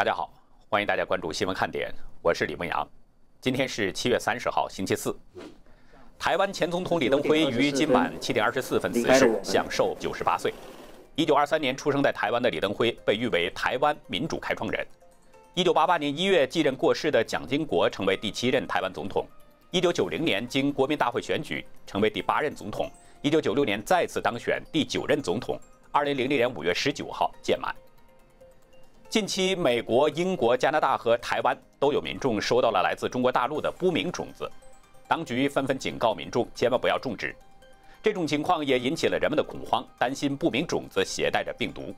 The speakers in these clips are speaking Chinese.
大家好，欢迎大家关注新闻看点，我是李梦阳。今天是七月三十号，星期四。台湾前总统李登辉于今晚七点二十四分辞世，享受九十八岁。一九二三年出生在台湾的李登辉被誉为台湾民主开创人。一九八八年一月继任过世的蒋经国成为第七任台湾总统。一九九零年经国民大会选举成为第八任总统。一九九六年再次当选第九任总统。二零零零年五月十九号届满。近期，美国、英国、加拿大和台湾都有民众收到了来自中国大陆的不明种子，当局纷纷警告民众千万不要种植。这种情况也引起了人们的恐慌，担心不明种子携带着病毒。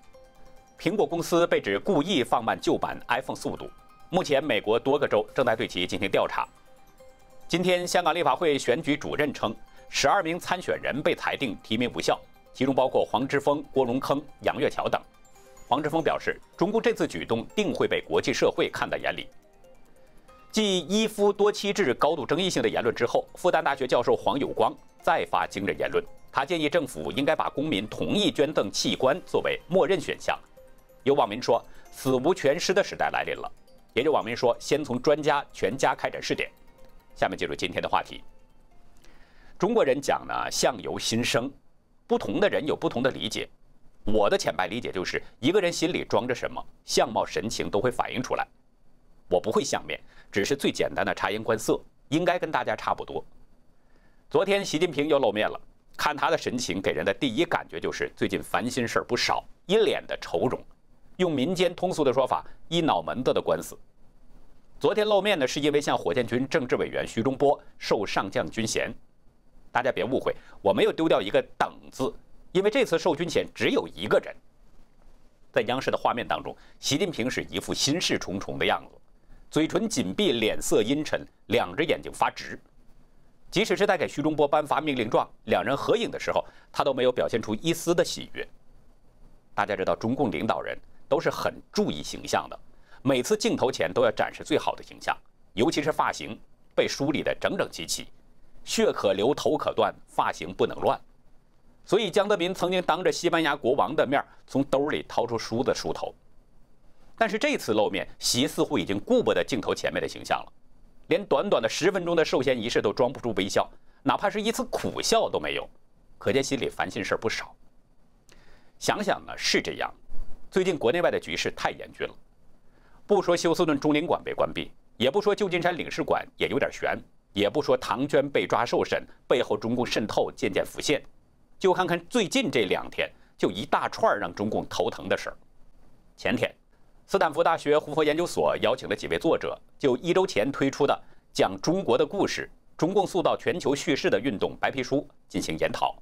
苹果公司被指故意放慢旧版 iPhone 速度，目前美国多个州正在对其进行调查。今天，香港立法会选举主任称，十二名参选人被裁定提名无效，其中包括黄之锋、郭荣铿、杨岳桥等。黄志峰表示，中共这次举动定会被国际社会看在眼里。继一夫多妻制高度争议性的言论之后，复旦大学教授黄有光再发惊人言论，他建议政府应该把公民同意捐赠器官作为默认选项。有网民说，死无全尸的时代来临了。也有网民说，先从专家全家开展试点。下面进入今天的话题。中国人讲呢，相由心生，不同的人有不同的理解。我的浅白理解就是，一个人心里装着什么，相貌神情都会反映出来。我不会相面，只是最简单的察言观色，应该跟大家差不多。昨天习近平又露面了，看他的神情，给人的第一感觉就是最近烦心事儿不少，一脸的愁容。用民间通俗的说法，一脑门子的官司。昨天露面呢，是因为向火箭军政治委员徐忠波授上将军衔。大家别误会，我没有丢掉一个等字。因为这次授军衔只有一个人，在央视的画面当中，习近平是一副心事重重的样子，嘴唇紧闭，脸色阴沉，两只眼睛发直。即使是在给徐忠波颁发命令状、两人合影的时候，他都没有表现出一丝的喜悦。大家知道，中共领导人都是很注意形象的，每次镜头前都要展示最好的形象，尤其是发型被梳理得整整齐齐，血可流，头可断，发型不能乱。所以，江泽民曾经当着西班牙国王的面从兜里掏出梳子梳头。但是这次露面，习似乎已经顾不得镜头前面的形象了，连短短的十分钟的授衔仪式都装不住微笑，哪怕是一次苦笑都没有，可见心里烦心事不少。想想呢，是这样，最近国内外的局势太严峻了。不说休斯顿中领馆被关闭，也不说旧金山领事馆也有点悬，也不说唐娟被抓受审，背后中共渗透渐渐浮现。就看看最近这两天，就一大串让中共头疼的事儿。前天，斯坦福大学胡佛研究所邀请了几位作者，就一周前推出的讲中国的故事——中共塑造全球叙事的运动白皮书进行研讨。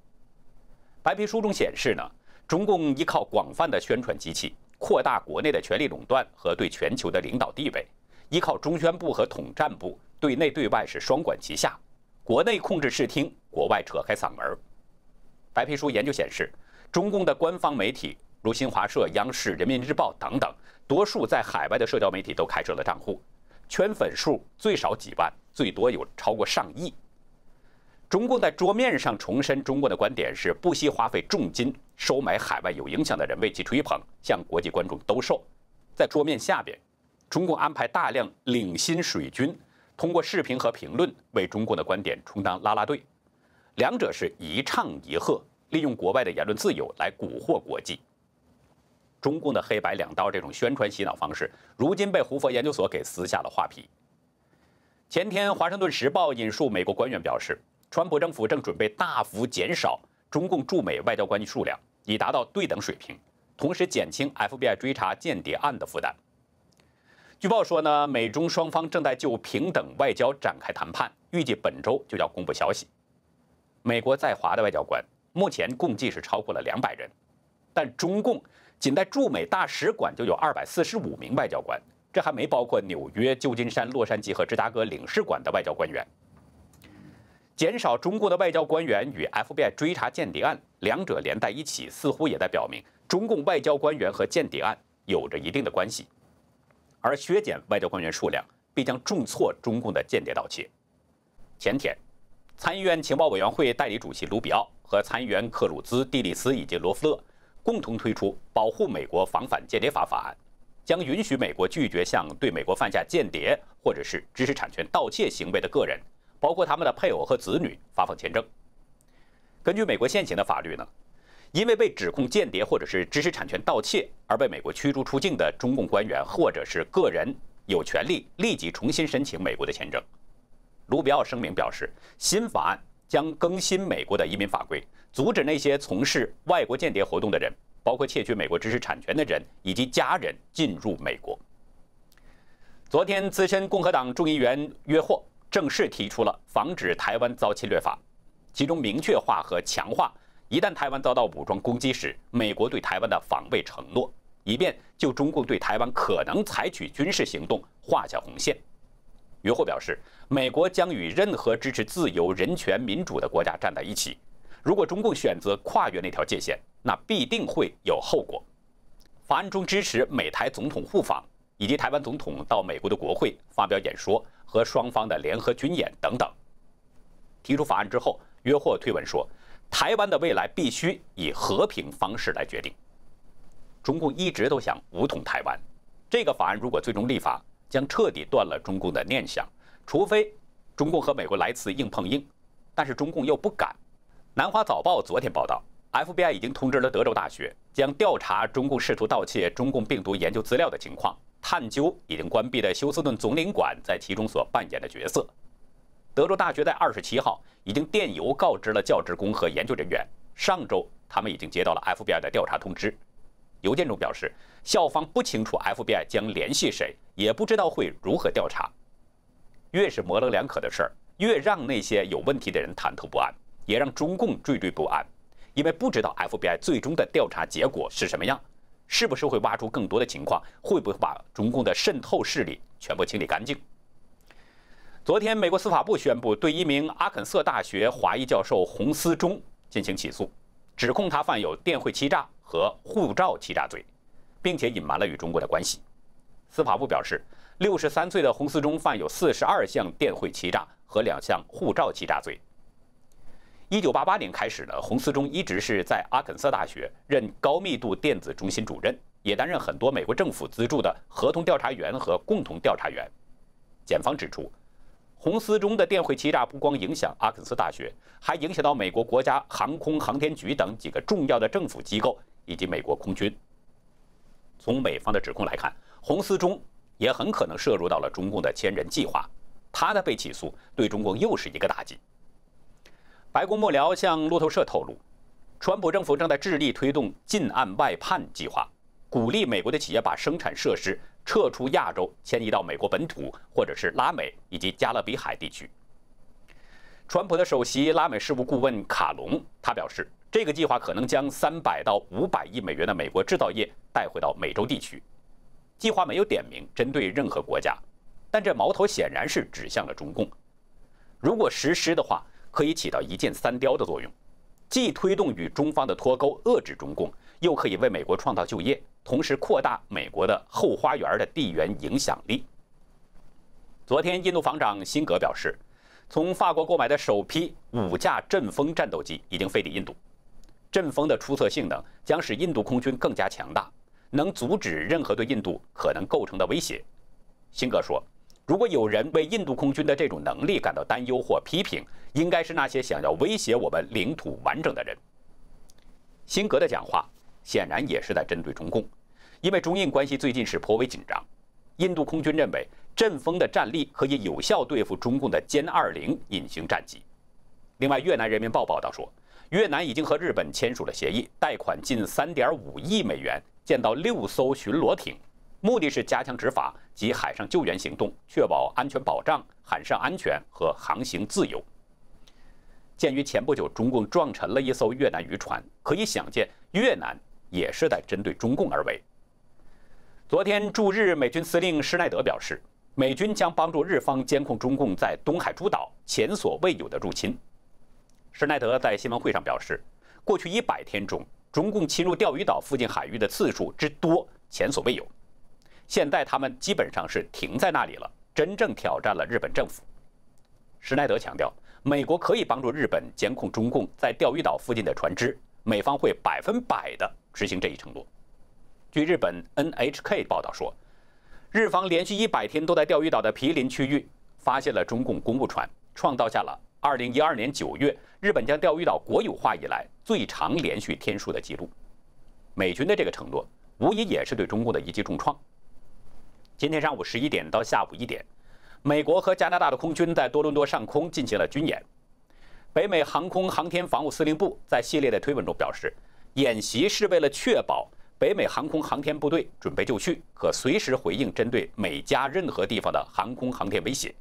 白皮书中显示呢，中共依靠广泛的宣传机器，扩大国内的权力垄断和对全球的领导地位；依靠中宣部和统战部，对内对外是双管齐下，国内控制视听，国外扯开嗓门儿。白皮书研究显示，中共的官方媒体如新华社、央视、人民日报等等，多数在海外的社交媒体都开设了账户，圈粉数最少几万，最多有超过上亿。中共在桌面上重申中国的观点是不惜花费重金收买海外有影响的人为其吹捧，向国际观众兜售。在桌面下边，中共安排大量领薪水军，通过视频和评论为中共的观点充当啦啦队。两者是一唱一和，利用国外的言论自由来蛊惑国际。中共的黑白两道这种宣传洗脑方式，如今被胡佛研究所给撕下了画皮。前天，《华盛顿时报》引述美国官员表示，川普政府正准备大幅减少中共驻美外交官数量，以达到对等水平，同时减轻 FBI 追查间谍案的负担。据报说呢，美中双方正在就平等外交展开谈判，预计本周就要公布消息。美国在华的外交官目前共计是超过了两百人，但中共仅在驻美大使馆就有二百四十五名外交官，这还没包括纽约、旧金山、洛杉矶和芝加哥领事馆的外交官员。减少中共的外交官员与 FBI 追查间谍案两者连在一起，似乎也在表明中共外交官员和间谍案有着一定的关系，而削减外交官员数量必将重挫中共的间谍盗窃。前天。参议院情报委员会代理主席卢比奥和参议员克鲁兹、蒂利斯以及罗夫勒共同推出《保护美国防反间谍法》法案，将允许美国拒绝向对美国犯下间谍或者是知识产权盗窃行为的个人，包括他们的配偶和子女发放签证。根据美国现行的法律呢，因为被指控间谍或者是知识产权盗窃而被美国驱逐出境的中共官员或者是个人，有权利立即重新申请美国的签证。卢比奥声明表示，新法案将更新美国的移民法规，阻止那些从事外国间谍活动的人。包括窃取美国知识产权的人以及家人进入美国。昨天，资深共和党众议员约霍正式提出了防止台湾遭侵略法，其中明确化和强化一旦台湾遭到武装攻击时，美国对台湾的防卫承诺，以便就中共对台湾可能采取军事行动画下红线。约霍表示，美国将与任何支持自由、人权、民主的国家站在一起。如果中共选择跨越那条界限，那必定会有后果。法案中支持美台总统互访，以及台湾总统到美国的国会发表演说和双方的联合军演等等。提出法案之后，约霍推文说：“台湾的未来必须以和平方式来决定。”中共一直都想武统台湾，这个法案如果最终立法，将彻底断了中共的念想。除非中共和美国来次硬碰硬，但是中共又不敢。南华早报昨天报道，FBI 已经通知了德州大学，将调查中共试图盗窃中共病毒研究资料的情况，探究已经关闭的休斯顿总领馆在其中所扮演的角色。德州大学在二十七号已经电邮告知了教职工和研究人员，上周他们已经接到了 FBI 的调查通知。邮件中表示，校方不清楚 FBI 将联系谁，也不知道会如何调查。越是模棱两可的事儿，越让那些有问题的人忐忑不安。也让中共惴惴不安，因为不知道 FBI 最终的调查结果是什么样，是不是会挖出更多的情况，会不会把中共的渗透势力全部清理干净？昨天，美国司法部宣布对一名阿肯色大学华裔教授洪思忠进行起诉，指控他犯有电汇欺诈和护照欺诈罪，并且隐瞒了与中国的关系。司法部表示，六十三岁的洪思忠犯有四十二项电汇欺诈和两项护照欺诈罪。一九八八年开始呢，洪思忠一直是在阿肯色大学任高密度电子中心主任，也担任很多美国政府资助的合同调查员和共同调查员。检方指出，洪思忠的电汇欺诈不光影响阿肯色大学，还影响到美国国家航空航天局等几个重要的政府机构以及美国空军。从美方的指控来看，洪思忠也很可能涉入到了中共的千人计划，他的被起诉对中共又是一个打击。白宫幕僚向路透社透露，川普政府正在致力推动近岸外判计划，鼓励美国的企业把生产设施撤出亚洲，迁移到美国本土或者是拉美以及加勒比海地区。川普的首席拉美事务顾问卡隆他表示，这个计划可能将三百到五百亿美元的美国制造业带回到美洲地区。计划没有点名针对任何国家，但这矛头显然是指向了中共。如果实施的话，可以起到一箭三雕的作用，既推动与中方的脱钩，遏制中共，又可以为美国创造就业，同时扩大美国的后花园的地缘影响力。昨天，印度防长辛格表示，从法国购买的首批五架阵风战斗机已经飞抵印度，阵风的出色性能将使印度空军更加强大，能阻止任何对印度可能构成的威胁。辛格说。如果有人为印度空军的这种能力感到担忧或批评，应该是那些想要威胁我们领土完整的人。辛格的讲话显然也是在针对中共，因为中印关系最近是颇为紧张。印度空军认为阵风的战力可以有效对付中共的歼二零隐形战机。另外，越南人民报报道说，越南已经和日本签署了协议，贷款近三点五亿美元建造六艘巡逻艇。目的是加强执法及海上救援行动，确保安全保障、海上安全和航行自由。鉴于前不久中共撞沉了一艘越南渔船，可以想见越南也是在针对中共而为。昨天驻日美军司令施耐德表示，美军将帮助日方监控中共在东海诸岛前所未有的入侵。施耐德在新闻会上表示，过去一百天中，中共侵入钓鱼岛附近海域的次数之多前所未有。现在他们基本上是停在那里了，真正挑战了日本政府。施耐德强调，美国可以帮助日本监控中共在钓鱼岛附近的船只，美方会百分百的执行这一承诺。据日本 NHK 报道说，日方连续一百天都在钓鱼岛的毗邻区域发现了中共公务船，创造下了2012年9月日本将钓鱼岛国有化以来最长连续天数的记录。美军的这个承诺，无疑也是对中共的一记重创。今天上午十一点到下午一点，美国和加拿大的空军在多伦多上空进行了军演。北美航空航天防务司令部在系列的推文中表示，演习是为了确保北美航空航天部队准备就绪，可随时回应针对美加任何地方的航空航天威胁。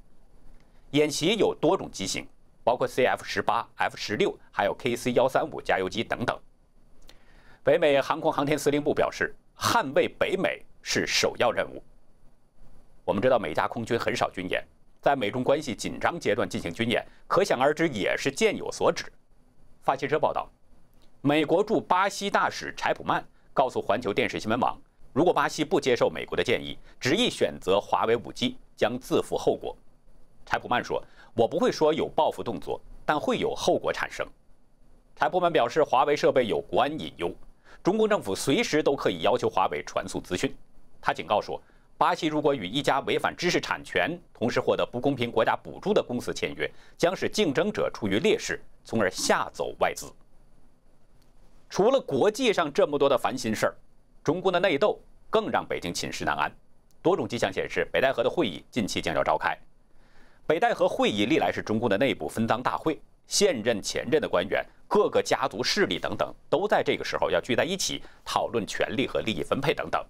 演习有多种机型，包括 CF 十八、F 十六，还有 KC 幺三五加油机等等。北美航空航天司令部表示，捍卫北美是首要任务。我们知道，美加空军很少军演。在美中关系紧张阶段进行军演，可想而知也是箭有所指。法新社报道，美国驻巴西大使柴普曼告诉环球电视新闻网，如果巴西不接受美国的建议，执意选择华为五 G，将自负后果。柴普曼说：“我不会说有报复动作，但会有后果产生。”台部门表示，华为设备有国安隐忧，中共政府随时都可以要求华为传送资讯。他警告说。巴西如果与一家违反知识产权、同时获得不公平国家补助的公司签约，将使竞争者处于劣势，从而吓走外资。除了国际上这么多的烦心事儿，中共的内斗更让北京寝食难安。多种迹象显示，北戴河的会议近期将要召开。北戴河会议历来是中共的内部分赃大会，现任、前任的官员、各个家族势力等等，都在这个时候要聚在一起讨论权力和利益分配等等。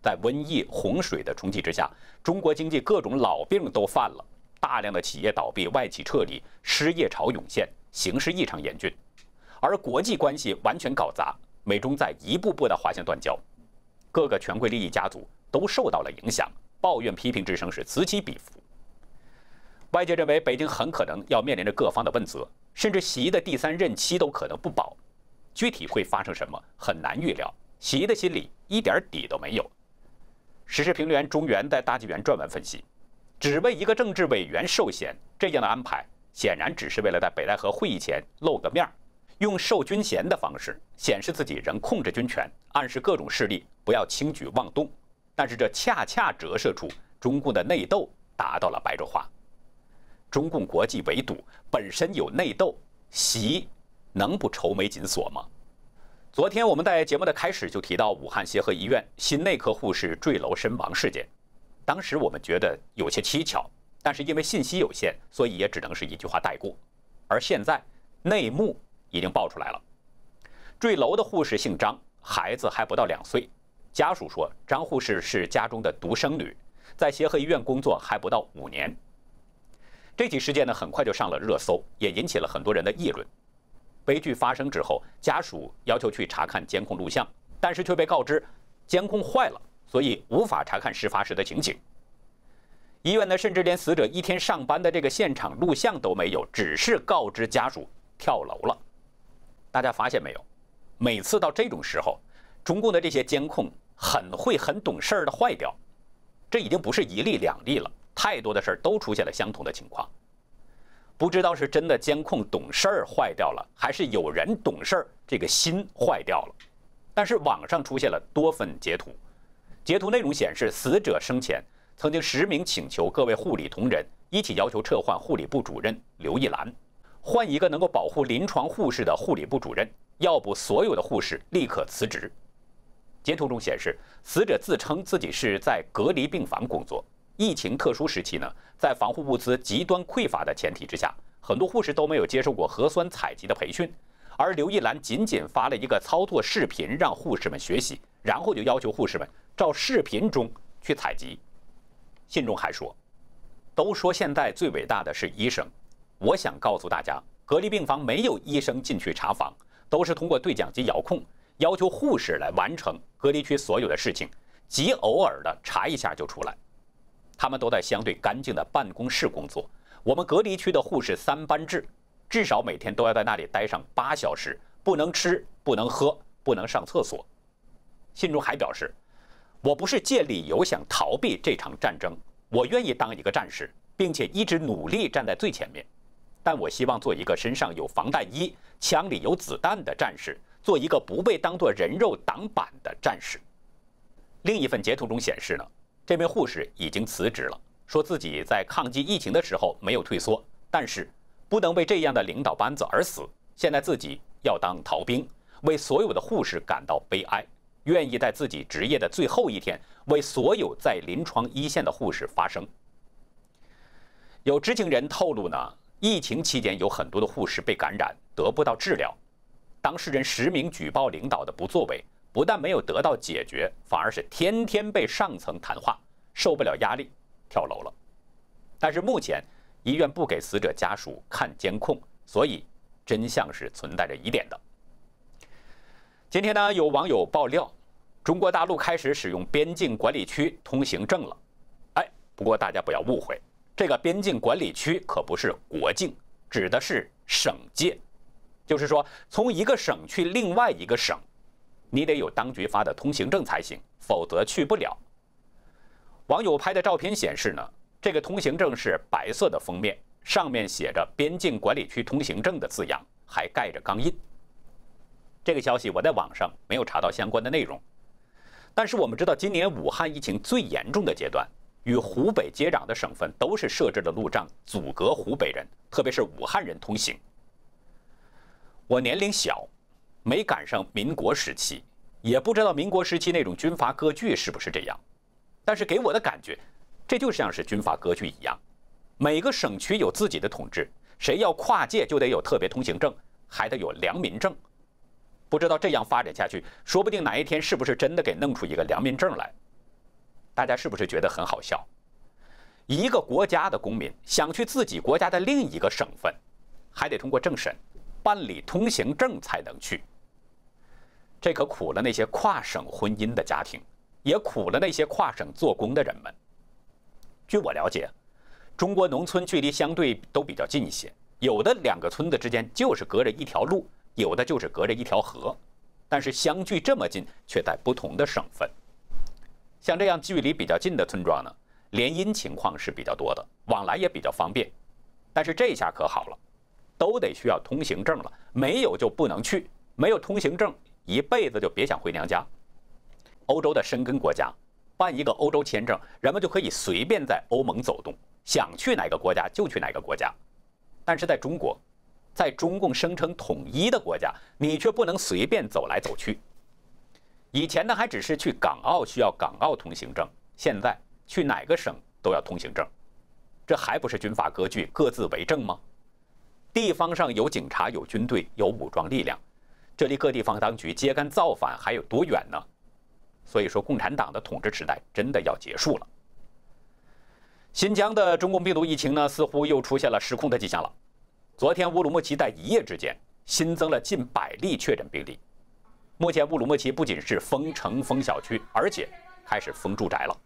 在瘟疫、洪水的冲击之下，中国经济各种老病都犯了，大量的企业倒闭、外企撤离、失业潮涌现，形势异常严峻。而国际关系完全搞砸，美中在一步步的滑向断交，各个权贵利益家族都受到了影响，抱怨批评之声是此起彼伏。外界认为北京很可能要面临着各方的问责，甚至习的第三任期都可能不保。具体会发生什么，很难预料。习的心里一点底都没有。时事评论员中原在大纪元撰文分析，只为一个政治委员授衔这样的安排，显然只是为了在北戴河会议前露个面儿，用授军衔的方式显示自己仍控制军权，暗示各种势力不要轻举妄动。但是这恰恰折射出中共的内斗达到了白热化。中共国际围堵本身有内斗，习能不愁眉紧锁吗？昨天我们在节目的开始就提到武汉协和医院新内科护士坠楼身亡事件，当时我们觉得有些蹊跷，但是因为信息有限，所以也只能是一句话带过。而现在内幕已经爆出来了，坠楼的护士姓张，孩子还不到两岁，家属说张护士是家中的独生女，在协和医院工作还不到五年。这起事件呢，很快就上了热搜，也引起了很多人的议论。悲剧发生之后，家属要求去查看监控录像，但是却被告知监控坏了，所以无法查看事发时的情景。医院呢，甚至连死者一天上班的这个现场录像都没有，只是告知家属跳楼了。大家发现没有？每次到这种时候，中共的这些监控很会很懂事儿的坏掉。这已经不是一例两例了，太多的事儿都出现了相同的情况。不知道是真的监控懂事儿坏掉了，还是有人懂事儿这个心坏掉了。但是网上出现了多份截图，截图内容显示，死者生前曾经实名请求各位护理同仁一起要求撤换护理部主任刘一兰，换一个能够保护临床护士的护理部主任，要不所有的护士立刻辞职。截图中显示，死者自称自己是在隔离病房工作。疫情特殊时期呢，在防护物资极端匮乏的前提之下，很多护士都没有接受过核酸采集的培训，而刘一兰仅仅发了一个操作视频让护士们学习，然后就要求护士们照视频中去采集。信中还说：“都说现在最伟大的是医生，我想告诉大家，隔离病房没有医生进去查房，都是通过对讲机遥控，要求护士来完成隔离区所有的事情，极偶尔的查一下就出来。”他们都在相对干净的办公室工作。我们隔离区的护士三班制，至少每天都要在那里待上八小时，不能吃，不能喝，不能上厕所。信中还表示：“我不是借理由想逃避这场战争，我愿意当一个战士，并且一直努力站在最前面。但我希望做一个身上有防弹衣、枪里有子弹的战士，做一个不被当作人肉挡板的战士。”另一份截图中显示呢，这名护士已经辞职了，说自己在抗击疫情的时候没有退缩，但是不能为这样的领导班子而死。现在自己要当逃兵，为所有的护士感到悲哀，愿意在自己职业的最后一天为所有在临床一线的护士发声。有知情人透露呢，疫情期间有很多的护士被感染得不到治疗。当事人实名举报领导的不作为，不但没有得到解决，反而是天天被上层谈话，受不了压力跳楼了。但是目前医院不给死者家属看监控，所以真相是存在着疑点的。今天呢，有网友爆料，中国大陆开始使用边境管理区通行证了。哎，不过大家不要误会，这个边境管理区可不是国境，指的是省界。就是说，从一个省去另外一个省，你得有当局发的通行证才行，否则去不了。网友拍的照片显示呢，这个通行证是白色的封面，上面写着“边境管理区通行证”的字样，还盖着钢印。这个消息我在网上没有查到相关的内容，但是我们知道，今年武汉疫情最严重的阶段，与湖北接壤的省份都是设置了路障，阻隔湖北人，特别是武汉人通行。我年龄小，没赶上民国时期，也不知道民国时期那种军阀割据是不是这样。但是给我的感觉，这就像是军阀割据一样，每个省区有自己的统治，谁要跨界就得有特别通行证，还得有良民证。不知道这样发展下去，说不定哪一天是不是真的给弄出一个良民证来？大家是不是觉得很好笑？一个国家的公民想去自己国家的另一个省份，还得通过政审。办理通行证才能去，这可苦了那些跨省婚姻的家庭，也苦了那些跨省做工的人们。据我了解，中国农村距离相对都比较近一些，有的两个村子之间就是隔着一条路，有的就是隔着一条河，但是相距这么近，却在不同的省份。像这样距离比较近的村庄呢，联姻情况是比较多的，往来也比较方便。但是这下可好了。都得需要通行证了，没有就不能去，没有通行证，一辈子就别想回娘家。欧洲的申根国家办一个欧洲签证，人们就可以随便在欧盟走动，想去哪个国家就去哪个国家。但是在中国，在中共声称统一的国家，你却不能随便走来走去。以前呢，还只是去港澳需要港澳通行证，现在去哪个省都要通行证，这还不是军阀割据、各自为政吗？地方上有警察、有军队、有武装力量，这离各地方当局揭竿造反还有多远呢？所以说，共产党的统治时代真的要结束了。新疆的中共病毒疫情呢，似乎又出现了失控的迹象了。昨天乌鲁木齐在一夜之间新增了近百例确诊病例。目前乌鲁木齐不仅是封城封小区，而且开始封住宅了。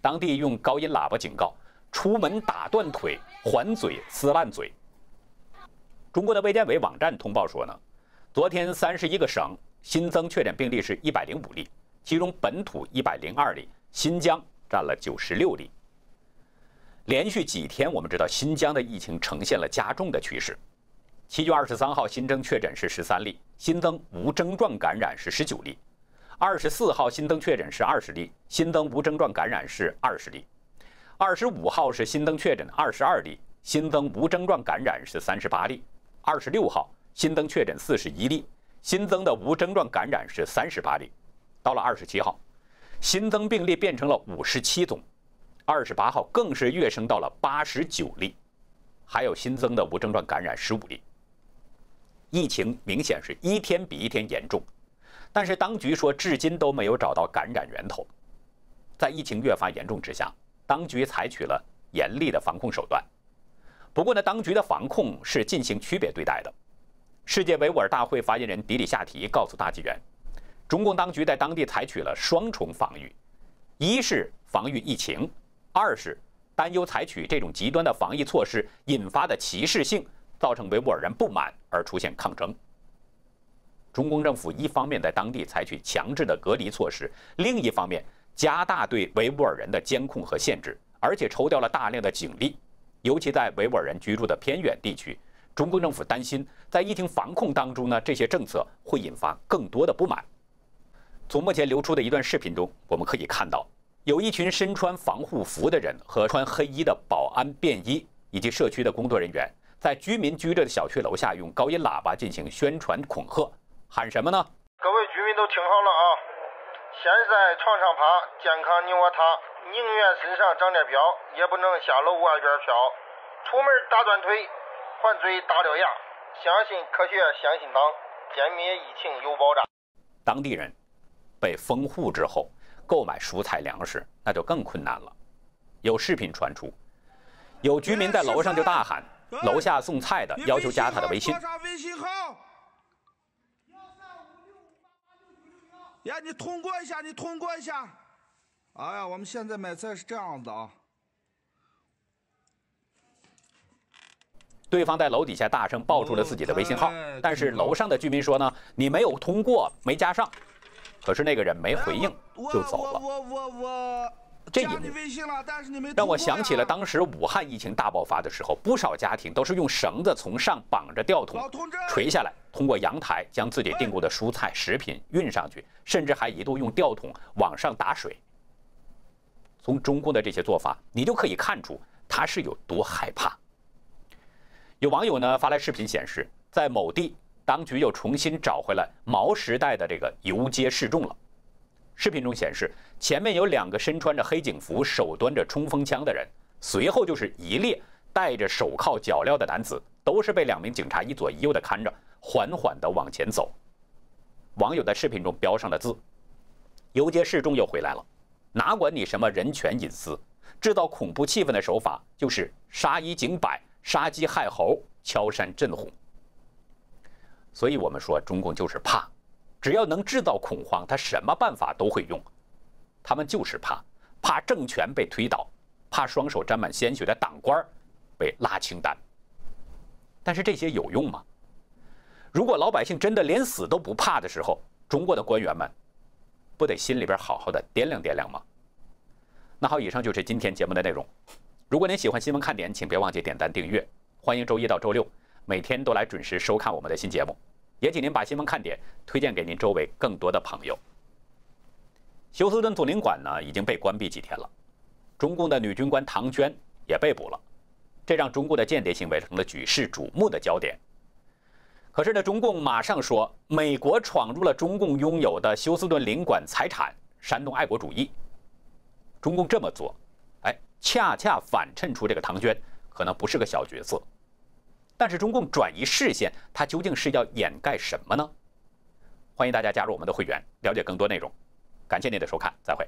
当地用高音喇叭警告：出门打断腿、还嘴、撕烂嘴。中国的卫健委网站通报说呢，昨天三十一个省新增确诊病例是一百零五例，其中本土一百零二例，新疆占了九十六例。连续几天，我们知道新疆的疫情呈现了加重的趋势。七月二十三号新增确诊是十三例，新增无症状感染是十九例；二十四号新增确诊是二十例，新增无症状感染是二十例；二十五号是新增确诊二十二例，新增无症状感染是三十八例。二十六号新增确诊四十一例，新增的无症状感染是三十八例。到了二十七号，新增病例变成了五十七宗，二十八号更是跃升到了八十九例，还有新增的无症状感染十五例。疫情明显是一天比一天严重，但是当局说至今都没有找到感染源头。在疫情越发严重之下，当局采取了严厉的防控手段。不过呢，当局的防控是进行区别对待的。世界维吾尔大会发言人迪里夏提告诉大纪元，中共当局在当地采取了双重防御：一是防御疫情，二是担忧采取这种极端的防疫措施引发的歧视性，造成维吾尔人不满而出现抗争。中共政府一方面在当地采取强制的隔离措施，另一方面加大对维吾尔人的监控和限制，而且抽调了大量的警力。尤其在维吾尔人居住的偏远地区，中共政府担心在疫情防控当中呢，这些政策会引发更多的不满。从目前流出的一段视频中，我们可以看到，有一群身穿防护服的人和穿黑衣的保安便衣以及社区的工作人员，在居民居住的小区楼下用高音喇叭进行宣传恐吓，喊什么呢？各位居民都听好了啊！现在床上趴，健康你我他，宁愿身上长点膘，也不能下楼外边飘。出门打断腿，还嘴打掉牙。相信科学，相信党，歼灭疫情有保障。当地人被封户之后，购买蔬菜粮食那就更困难了。有视频传出，有居民在楼上就大喊，楼下送菜的要求加他的微信。呀，你通过一下，你通过一下。哎呀，我们现在买菜是这样子啊。对方在楼底下大声报出了自己的微信号，但是楼上的居民说呢，你没有通过，没加上。可是那个人没回应就走了。我我我这一幕让我想起了当时武汉疫情大爆发的时候，不少家庭都是用绳子从上绑着吊桶垂下来，通过阳台将自己订购的蔬菜食品运上去，甚至还一度用吊桶往上打水。从中共的这些做法，你就可以看出他是有多害怕。有网友呢发来视频显示，在某地，当局又重新找回了毛时代的这个游街示众了。视频中显示，前面有两个身穿着黑警服、手端着冲锋枪的人，随后就是一列戴着手铐脚镣的男子，都是被两名警察一左一右的看着，缓缓地往前走。网友在视频中标上了字：“游街示众又回来了，哪管你什么人权隐私，制造恐怖气氛的手法就是杀一儆百。”杀鸡害猴，敲山震虎。所以我们说，中共就是怕，只要能制造恐慌，他什么办法都会用。他们就是怕，怕政权被推倒，怕双手沾满鲜血的党官被拉清单。但是这些有用吗？如果老百姓真的连死都不怕的时候，中国的官员们不得心里边好好的掂量掂量吗？那好，以上就是今天节目的内容。如果您喜欢新闻看点，请别忘记点赞订阅。欢迎周一到周六每天都来准时收看我们的新节目，也请您把新闻看点推荐给您周围更多的朋友。休斯顿总领馆呢已经被关闭几天了，中共的女军官唐娟也被捕了，这让中共的间谍行为成了举世瞩目的焦点。可是呢，中共马上说美国闯入了中共拥有的休斯顿领馆财产，煽动爱国主义。中共这么做。哎恰恰反衬出这个唐娟可能不是个小角色，但是中共转移视线，它究竟是要掩盖什么呢？欢迎大家加入我们的会员，了解更多内容。感谢您的收看，再会。